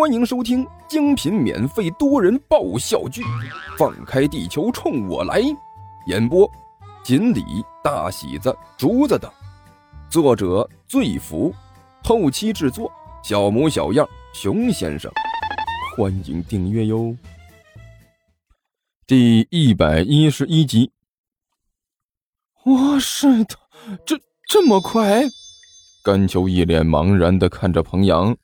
欢迎收听精品免费多人爆笑剧《放开地球冲我来》，演播：锦鲤、大喜子、竹子等，作者：醉福，后期制作：小模小样、熊先生。欢迎订阅哟。第一百一十一集。哇塞，的，这这么快？甘秋一脸茫然的看着彭阳。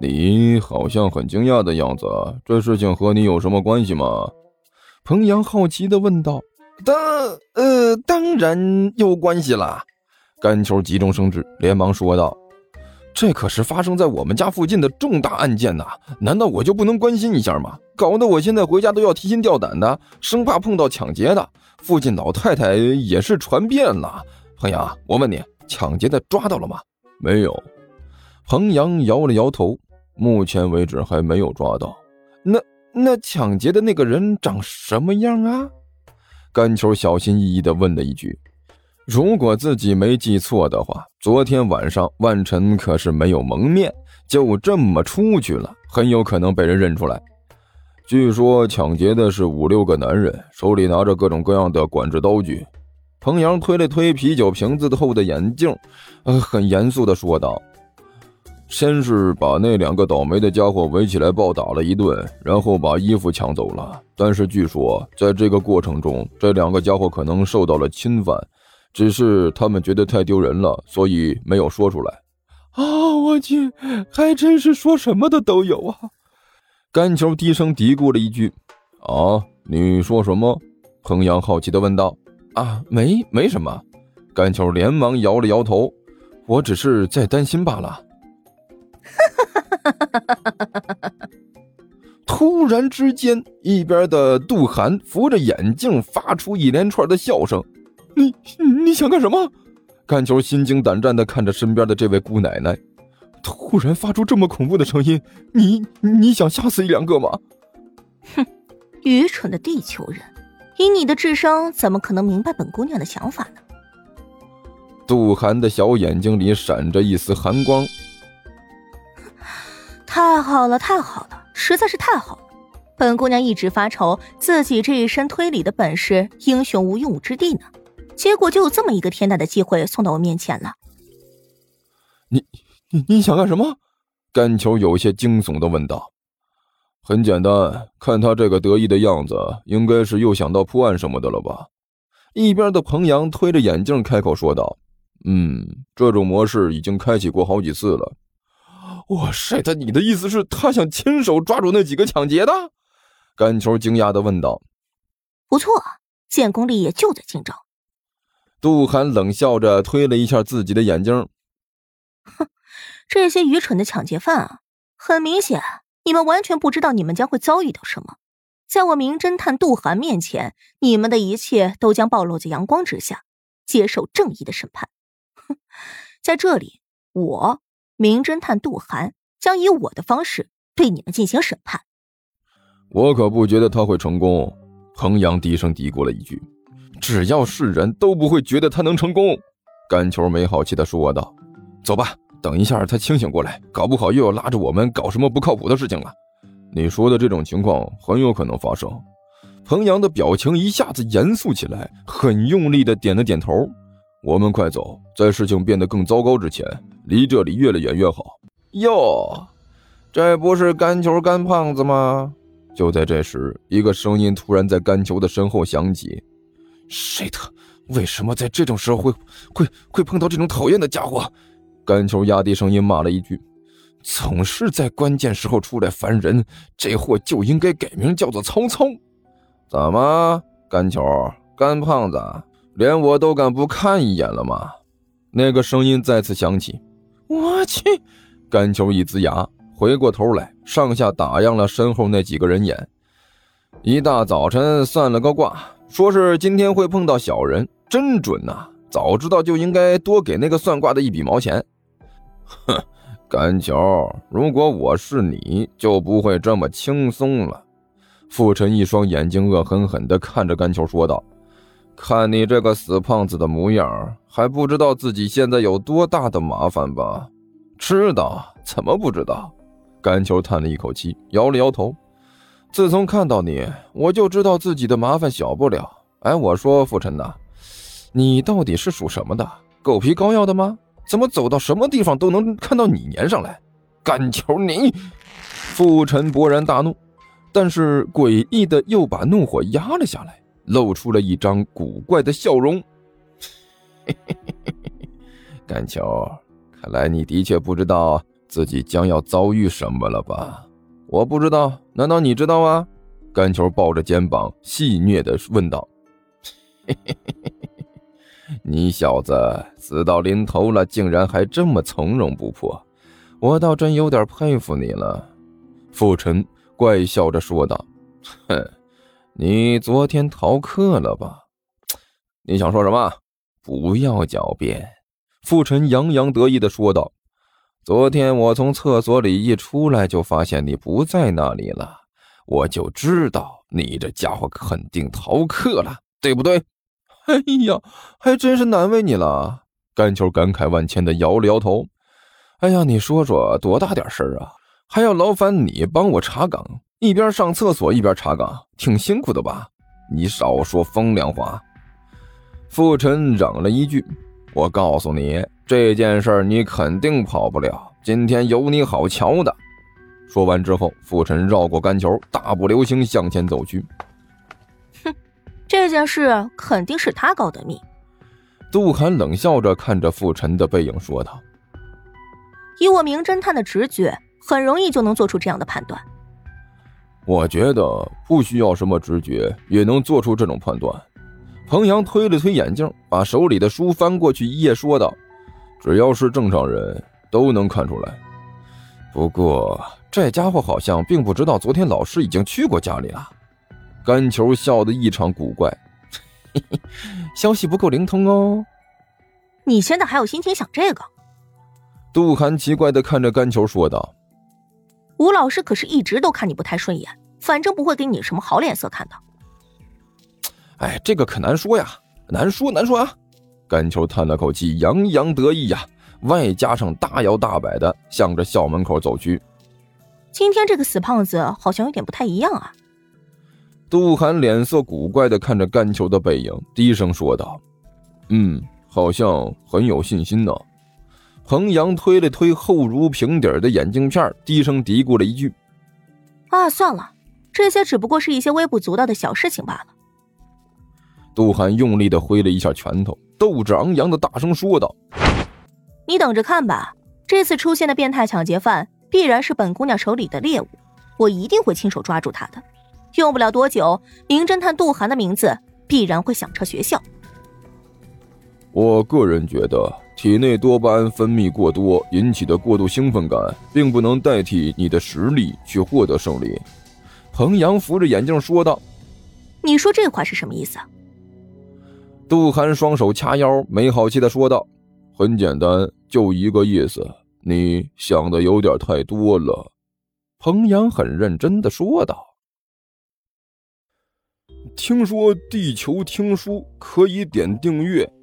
你好像很惊讶的样子，这事情和你有什么关系吗？彭阳好奇的问道。当呃，当然有关系啦。甘秋急中生智，连忙说道：“这可是发生在我们家附近的重大案件呐，难道我就不能关心一下吗？搞得我现在回家都要提心吊胆的，生怕碰到抢劫的。附近老太太也是传遍了。彭阳，我问你，抢劫的抓到了吗？没有。彭阳摇了摇头。”目前为止还没有抓到，那那抢劫的那个人长什么样啊？甘秋小心翼翼地问了一句。如果自己没记错的话，昨天晚上万晨可是没有蒙面，就这么出去了，很有可能被人认出来。据说抢劫的是五六个男人，手里拿着各种各样的管制刀具。彭阳推了推啤酒瓶子后的眼镜，呃，很严肃地说道。先是把那两个倒霉的家伙围起来暴打了一顿，然后把衣服抢走了。但是据说在这个过程中，这两个家伙可能受到了侵犯，只是他们觉得太丢人了，所以没有说出来。啊，我去，还真是说什么的都有啊！甘球低声嘀咕了一句：“啊，你说什么？”彭阳好奇的问道。“啊，没，没什么。”甘球连忙摇了摇头：“我只是在担心罢了。” 突然之间，一边的杜涵扶着眼镜，发出一连串的笑声。你你想干什么？甘球心惊胆战的看着身边的这位姑奶奶，突然发出这么恐怖的声音，你你想吓死一两个吗？哼，愚蠢的地球人，以你的智商，怎么可能明白本姑娘的想法呢？杜涵的小眼睛里闪着一丝寒光。太好了，太好了，实在是太好了！本姑娘一直发愁自己这一身推理的本事英雄无用武之地呢，结果就有这么一个天大的机会送到我面前了。你你你想干什么？甘球有些惊悚的问道。很简单，看他这个得意的样子，应该是又想到破案什么的了吧？一边的彭阳推着眼镜开口说道：“嗯，这种模式已经开启过好几次了。”哇塞！他你的意思是，他想亲手抓住那几个抢劫的？甘球惊讶的问道。不错，建功立业就在今朝。杜涵冷笑着推了一下自己的眼睛。哼，这些愚蠢的抢劫犯啊！很明显，你们完全不知道你们将会遭遇到什么。在我名侦探杜涵面前，你们的一切都将暴露在阳光之下，接受正义的审判。哼，在这里，我。名侦探杜涵将以我的方式对你们进行审判。我可不觉得他会成功。彭阳低声嘀咕了一句：“只要是人都不会觉得他能成功。”甘球没好气的说道：“走吧，等一下他清醒过来，搞不好又要拉着我们搞什么不靠谱的事情了。”你说的这种情况很有可能发生。彭阳的表情一下子严肃起来，很用力的点了点头。我们快走，在事情变得更糟糕之前。离这里越远越好。哟，这不是干球干胖子吗？就在这时，一个声音突然在干球的身后响起：“谁的？为什么在这种时候会会会碰到这种讨厌的家伙？”干球压低声音骂了一句：“总是在关键时候出来烦人，这货就应该改名叫做曹操。”怎么，干球干胖子，连我都敢不看一眼了吗？那个声音再次响起。我去！甘秋一呲牙，回过头来，上下打量了身后那几个人眼。一大早晨算了个卦，说是今天会碰到小人，真准呐！早知道就应该多给那个算卦的一笔毛钱。哼，甘秋，如果我是你，就不会这么轻松了。傅晨一双眼睛恶狠狠地看着甘秋说道。看你这个死胖子的模样，还不知道自己现在有多大的麻烦吧？知道？怎么不知道？甘球叹了一口气，摇了摇头。自从看到你，我就知道自己的麻烦小不了。哎，我说傅晨呐，你到底是属什么的？狗皮膏药的吗？怎么走到什么地方都能看到你粘上来？甘球，你！傅晨勃然大怒，但是诡异的又把怒火压了下来，露出了一张古怪的笑容。甘球，看来你的确不知道自己将要遭遇什么了吧？我不知道，难道你知道吗？甘球抱着肩膀，戏谑的问道：“ 你小子死到临头了，竟然还这么从容不迫，我倒真有点佩服你了。”傅晨怪笑着说道：“哼，你昨天逃课了吧？你想说什么？不要狡辩。”傅晨洋洋得意的说道：“昨天我从厕所里一出来，就发现你不在那里了，我就知道你这家伙肯定逃课了，对不对？”哎呀，还真是难为你了。甘球感慨万千的摇了摇头：“哎呀，你说说，多大点事儿啊，还要劳烦你帮我查岗，一边上厕所一边查岗，挺辛苦的吧？你少说风凉话。”傅晨嚷了一句。我告诉你，这件事你肯定跑不了。今天有你好瞧的。说完之后，傅晨绕过杆球，大步流星向前走去。哼，这件事肯定是他搞的密。杜涵冷笑着看着傅晨的背影说道：“以我名侦探的直觉，很容易就能做出这样的判断。我觉得不需要什么直觉，也能做出这种判断。”彭阳推了推眼镜，把手里的书翻过去一页，说道：“只要是正常人都能看出来。不过这家伙好像并不知道昨天老师已经去过家里了。”甘球笑得异常古怪：“嘿嘿，消息不够灵通哦。你现在还有心情想这个？”杜涵奇怪的看着甘球说道：“吴老师可是一直都看你不太顺眼，反正不会给你什么好脸色看的。”哎，这个可难说呀，难说难说啊！甘球叹了口气，洋洋得意呀，外加上大摇大摆的向着校门口走去。今天这个死胖子好像有点不太一样啊！杜涵脸色古怪的看着甘球的背影，低声说道：“嗯，好像很有信心呢。”彭阳推了推厚如平底的眼镜片，低声嘀咕了一句：“啊，算了，这些只不过是一些微不足道的小事情罢了。”杜涵用力的挥了一下拳头，斗志昂扬的大声说道：“你等着看吧，这次出现的变态抢劫犯必然是本姑娘手里的猎物，我一定会亲手抓住他的。用不了多久，名侦探杜涵的名字必然会响彻学校。”我个人觉得，体内多巴胺分泌过多引起的过度兴奋感，并不能代替你的实力去获得胜利。”彭阳扶着眼镜说道。“你说这话是什么意思？”杜涵双手掐腰，没好气的说道：“很简单，就一个意思。你想的有点太多了。”彭阳很认真的说道：“听说地球听书可以点订阅，